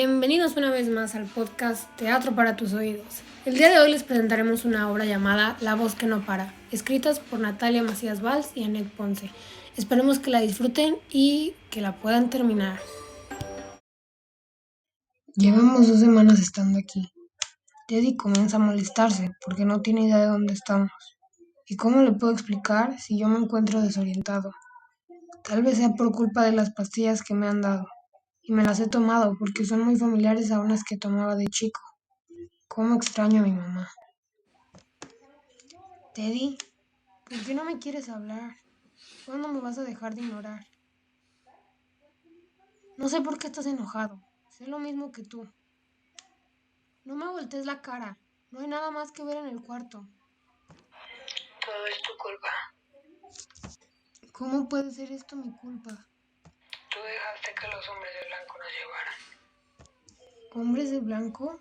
Bienvenidos una vez más al podcast Teatro para tus oídos. El día de hoy les presentaremos una obra llamada La voz que no para, escritas por Natalia Macías Valls y Annette Ponce. Esperemos que la disfruten y que la puedan terminar. Llevamos dos semanas estando aquí. Teddy comienza a molestarse porque no tiene idea de dónde estamos. ¿Y cómo le puedo explicar si yo me encuentro desorientado? Tal vez sea por culpa de las pastillas que me han dado. Y me las he tomado porque son muy familiares a unas que tomaba de chico. ¿Cómo extraño a mi mamá? Teddy, ¿por qué no me quieres hablar? ¿Cuándo me vas a dejar de ignorar? No sé por qué estás enojado. Sé lo mismo que tú. No me voltees la cara. No hay nada más que ver en el cuarto. Todo es tu culpa. ¿Cómo puede ser esto mi culpa? Tú dejaste que los hombres de blanco nos llevaran. ¿Hombres de blanco?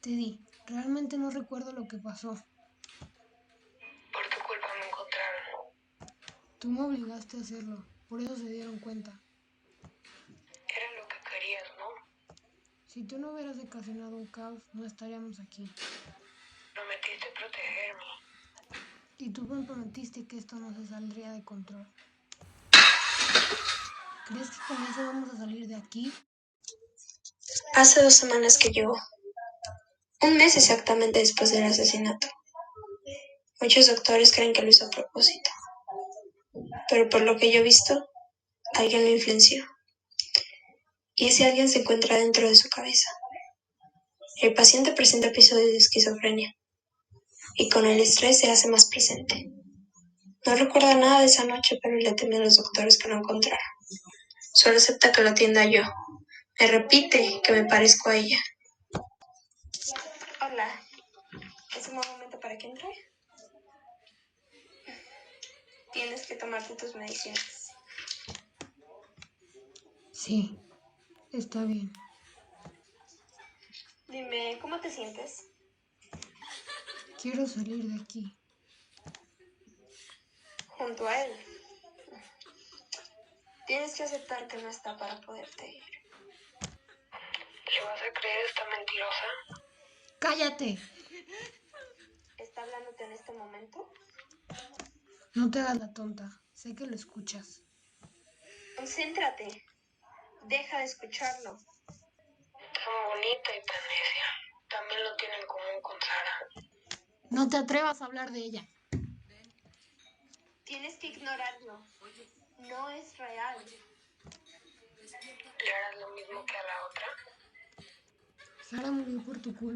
Teddy, realmente no recuerdo lo que pasó. Por tu culpa me encontraron. Tú me obligaste a hacerlo, por eso se dieron cuenta. Era lo que querías, ¿no? Si tú no hubieras ocasionado un caos, no estaríamos aquí. Prometiste protegerme. Y tú me prometiste que esto no se saldría de control. ¿Crees que a salir de aquí? Hace dos semanas que llegó. Un mes exactamente después del asesinato. Muchos doctores creen que lo hizo a propósito. Pero por lo que yo he visto, alguien lo influenció. Y ese alguien se encuentra dentro de su cabeza. El paciente presenta episodios de esquizofrenia. Y con el estrés se hace más presente. No recuerda nada de esa noche, pero le teme a los doctores que lo encontraron. Solo acepta que lo atienda yo. Me repite que me parezco a ella. Hola. ¿Es un buen momento para que entre? Tienes que tomarte tus medicinas. Sí, está bien. Dime, ¿cómo te sientes? Quiero salir de aquí. Junto a él. Tienes que aceptar que no está para poderte ir. ¿Le vas a creer esta mentirosa? ¡Cállate! ¿Está hablándote en este momento? No te hagas la tonta. Sé que lo escuchas. Concéntrate. Deja de escucharlo. Tan bonita y tan necia. También lo tiene en común con Sara. No te atrevas a hablar de ella. Tienes que ignorarlo. No es real. ¿Le harás lo mismo que a la otra? Sara murió por tu culpa.